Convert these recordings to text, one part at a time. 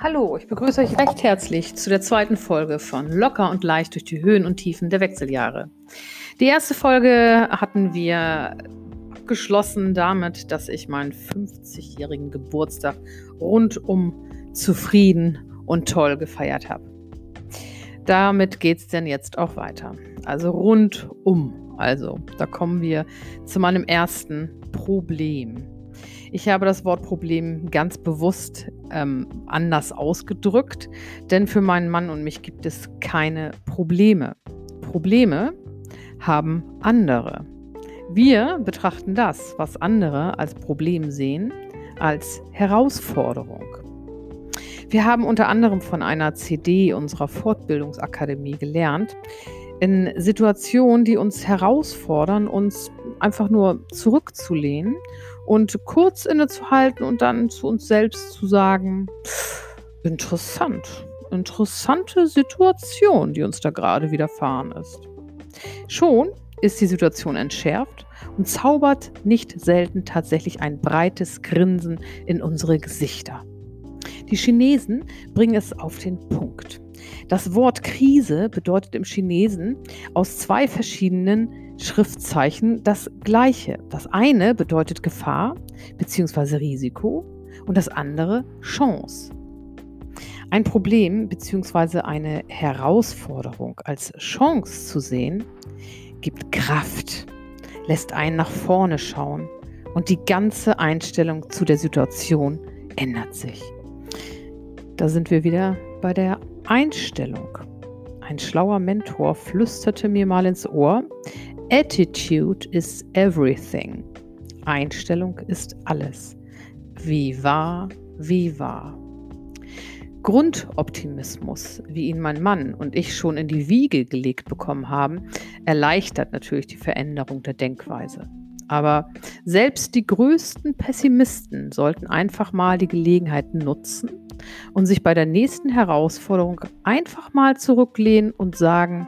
Hallo, ich begrüße euch recht herzlich zu der zweiten Folge von Locker und leicht durch die Höhen und Tiefen der Wechseljahre. Die erste Folge hatten wir abgeschlossen damit, dass ich meinen 50-jährigen Geburtstag rundum zufrieden und toll gefeiert habe. Damit geht es denn jetzt auch weiter. Also rundum. Also, da kommen wir zu meinem ersten Problem. Ich habe das Wort Problem ganz bewusst ähm, anders ausgedrückt, denn für meinen Mann und mich gibt es keine Probleme. Probleme haben andere. Wir betrachten das, was andere als Problem sehen, als Herausforderung. Wir haben unter anderem von einer CD unserer Fortbildungsakademie gelernt, in Situationen, die uns herausfordern, uns einfach nur zurückzulehnen und kurz innezuhalten und dann zu uns selbst zu sagen, interessant, interessante Situation, die uns da gerade widerfahren ist. Schon ist die Situation entschärft und zaubert nicht selten tatsächlich ein breites Grinsen in unsere Gesichter. Die Chinesen bringen es auf den Punkt. Das Wort Krise bedeutet im Chinesen aus zwei verschiedenen Schriftzeichen das gleiche. Das eine bedeutet Gefahr bzw. Risiko und das andere Chance. Ein Problem bzw. eine Herausforderung als Chance zu sehen, gibt Kraft, lässt einen nach vorne schauen und die ganze Einstellung zu der Situation ändert sich. Da sind wir wieder bei der Einstellung. Ein schlauer Mentor flüsterte mir mal ins Ohr, Attitude is everything. Einstellung ist alles. Wie wahr, wie wahr. Grundoptimismus, wie ihn mein Mann und ich schon in die Wiege gelegt bekommen haben, erleichtert natürlich die Veränderung der Denkweise. Aber selbst die größten Pessimisten sollten einfach mal die Gelegenheit nutzen und sich bei der nächsten Herausforderung einfach mal zurücklehnen und sagen,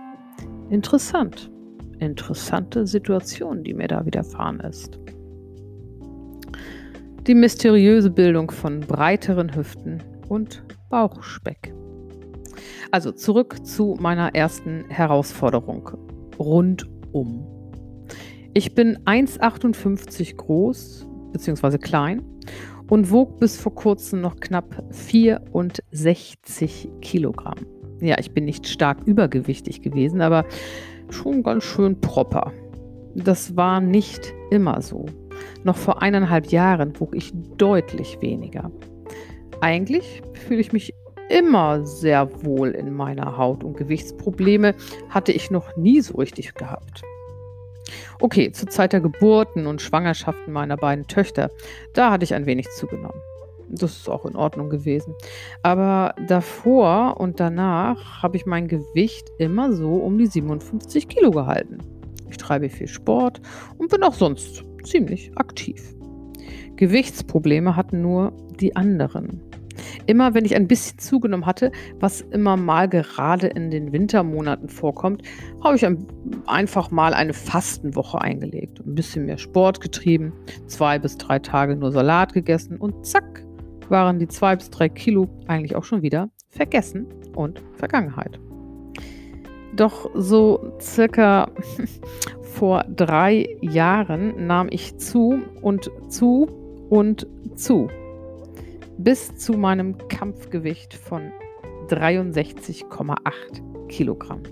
interessant, interessante Situation, die mir da widerfahren ist. Die mysteriöse Bildung von breiteren Hüften und Bauchspeck. Also zurück zu meiner ersten Herausforderung. Rundum. Ich bin 1,58 groß bzw. klein und wog bis vor kurzem noch knapp 64 Kilogramm. Ja, ich bin nicht stark übergewichtig gewesen, aber schon ganz schön proper. Das war nicht immer so. Noch vor eineinhalb Jahren wog ich deutlich weniger. Eigentlich fühle ich mich immer sehr wohl in meiner Haut und Gewichtsprobleme hatte ich noch nie so richtig gehabt. Okay, zur Zeit der Geburten und Schwangerschaften meiner beiden Töchter, da hatte ich ein wenig zugenommen. Das ist auch in Ordnung gewesen. Aber davor und danach habe ich mein Gewicht immer so um die 57 Kilo gehalten. Ich treibe viel Sport und bin auch sonst ziemlich aktiv. Gewichtsprobleme hatten nur die anderen. Immer wenn ich ein bisschen zugenommen hatte, was immer mal gerade in den Wintermonaten vorkommt, habe ich einfach mal eine Fastenwoche eingelegt. Ein bisschen mehr Sport getrieben, zwei bis drei Tage nur Salat gegessen und zack, waren die zwei bis drei Kilo eigentlich auch schon wieder vergessen und Vergangenheit. Doch so circa vor drei Jahren nahm ich zu und zu und zu bis zu meinem Kampfgewicht von 63,8 Kilogramm.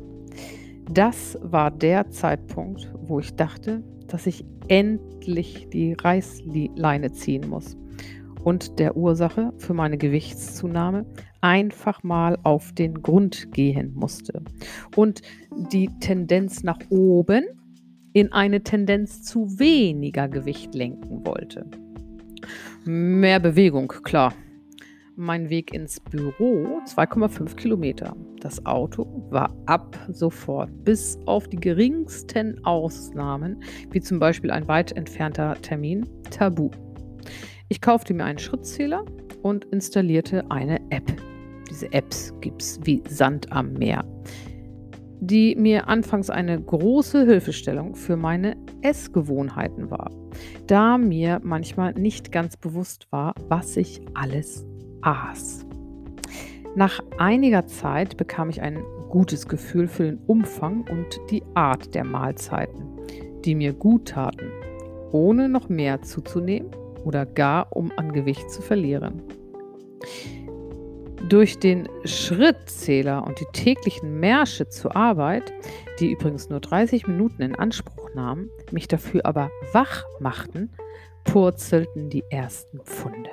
Das war der Zeitpunkt, wo ich dachte, dass ich endlich die Reißleine ziehen muss und der Ursache für meine Gewichtszunahme einfach mal auf den Grund gehen musste und die Tendenz nach oben in eine Tendenz zu weniger Gewicht lenken wollte. Mehr Bewegung, klar. Mein Weg ins Büro 2,5 Kilometer. Das Auto war ab sofort, bis auf die geringsten Ausnahmen, wie zum Beispiel ein weit entfernter Termin, tabu. Ich kaufte mir einen Schrittzähler und installierte eine App. Diese Apps gibt es wie Sand am Meer die mir anfangs eine große Hilfestellung für meine Essgewohnheiten war, da mir manchmal nicht ganz bewusst war, was ich alles aß. Nach einiger Zeit bekam ich ein gutes Gefühl für den Umfang und die Art der Mahlzeiten, die mir gut taten, ohne noch mehr zuzunehmen oder gar um an Gewicht zu verlieren. Durch den Schrittzähler und die täglichen Märsche zur Arbeit, die übrigens nur 30 Minuten in Anspruch nahmen, mich dafür aber wach machten, purzelten die ersten Pfunde.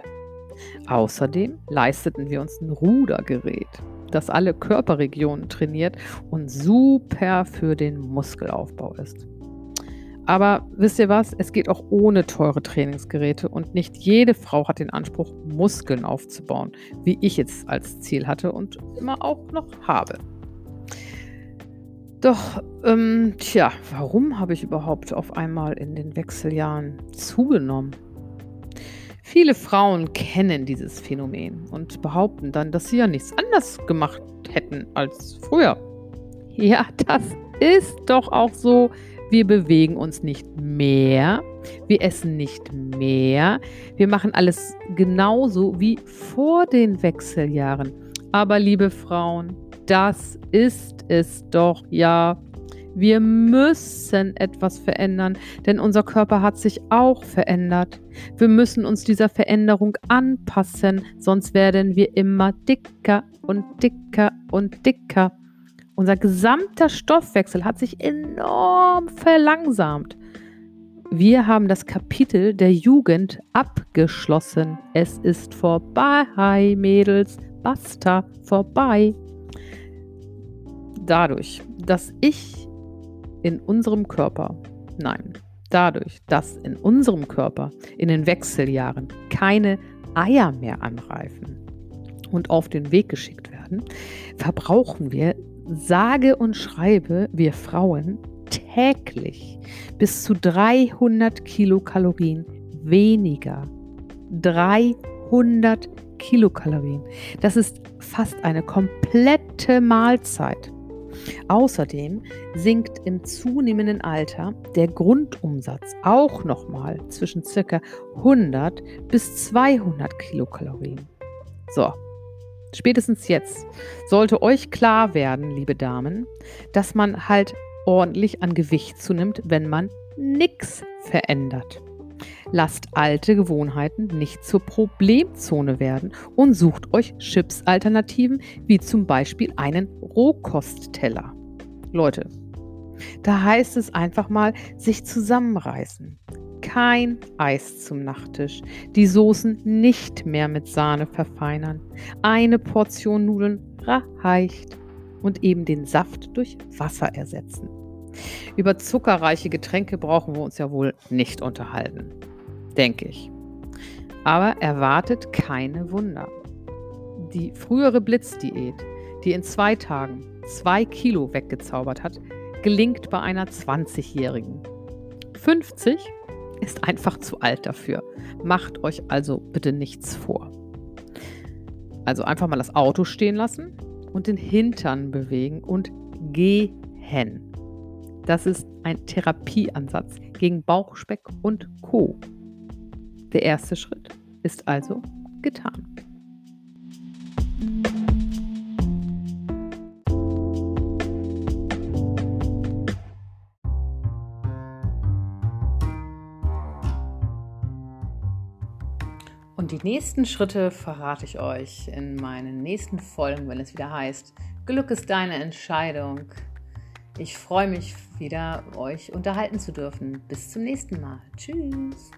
Außerdem leisteten wir uns ein Rudergerät, das alle Körperregionen trainiert und super für den Muskelaufbau ist. Aber wisst ihr was? Es geht auch ohne teure Trainingsgeräte und nicht jede Frau hat den Anspruch, Muskeln aufzubauen, wie ich jetzt als Ziel hatte und immer auch noch habe. Doch, ähm, tja, warum habe ich überhaupt auf einmal in den Wechseljahren zugenommen? Viele Frauen kennen dieses Phänomen und behaupten dann, dass sie ja nichts anders gemacht hätten als früher. Ja, das ist doch auch so. Wir bewegen uns nicht mehr, wir essen nicht mehr, wir machen alles genauso wie vor den Wechseljahren. Aber liebe Frauen, das ist es doch ja. Wir müssen etwas verändern, denn unser Körper hat sich auch verändert. Wir müssen uns dieser Veränderung anpassen, sonst werden wir immer dicker und dicker und dicker. Unser gesamter Stoffwechsel hat sich enorm verlangsamt. Wir haben das Kapitel der Jugend abgeschlossen. Es ist vorbei, Mädels. Basta, vorbei. Dadurch, dass ich in unserem Körper, nein, dadurch, dass in unserem Körper in den Wechseljahren keine Eier mehr anreifen und auf den Weg geschickt werden, verbrauchen wir sage und schreibe wir Frauen täglich bis zu 300 Kilokalorien weniger. 300 Kilokalorien. Das ist fast eine komplette Mahlzeit. Außerdem sinkt im zunehmenden Alter der Grundumsatz auch nochmal zwischen ca. 100 bis 200 Kilokalorien. So, spätestens jetzt sollte euch klar werden, liebe Damen, dass man halt ordentlich an Gewicht zunimmt, wenn man nichts verändert. Lasst alte Gewohnheiten nicht zur Problemzone werden und sucht euch Chips-Alternativen wie zum Beispiel einen Rohkostteller. Leute, da heißt es einfach mal, sich zusammenreißen kein Eis zum Nachtisch, die Soßen nicht mehr mit Sahne verfeinern, eine Portion Nudeln reicht und eben den Saft durch Wasser ersetzen. Über zuckerreiche Getränke brauchen wir uns ja wohl nicht unterhalten, denke ich. Aber erwartet keine Wunder. Die frühere Blitzdiät, die in zwei Tagen zwei Kilo weggezaubert hat, gelingt bei einer 20-Jährigen. 50 ist einfach zu alt dafür. Macht euch also bitte nichts vor. Also einfach mal das Auto stehen lassen und den Hintern bewegen und gehen. Das ist ein Therapieansatz gegen Bauchspeck und Co. Der erste Schritt ist also getan. Und die nächsten Schritte verrate ich euch in meinen nächsten Folgen, wenn es wieder heißt, Glück ist deine Entscheidung. Ich freue mich wieder, euch unterhalten zu dürfen. Bis zum nächsten Mal. Tschüss.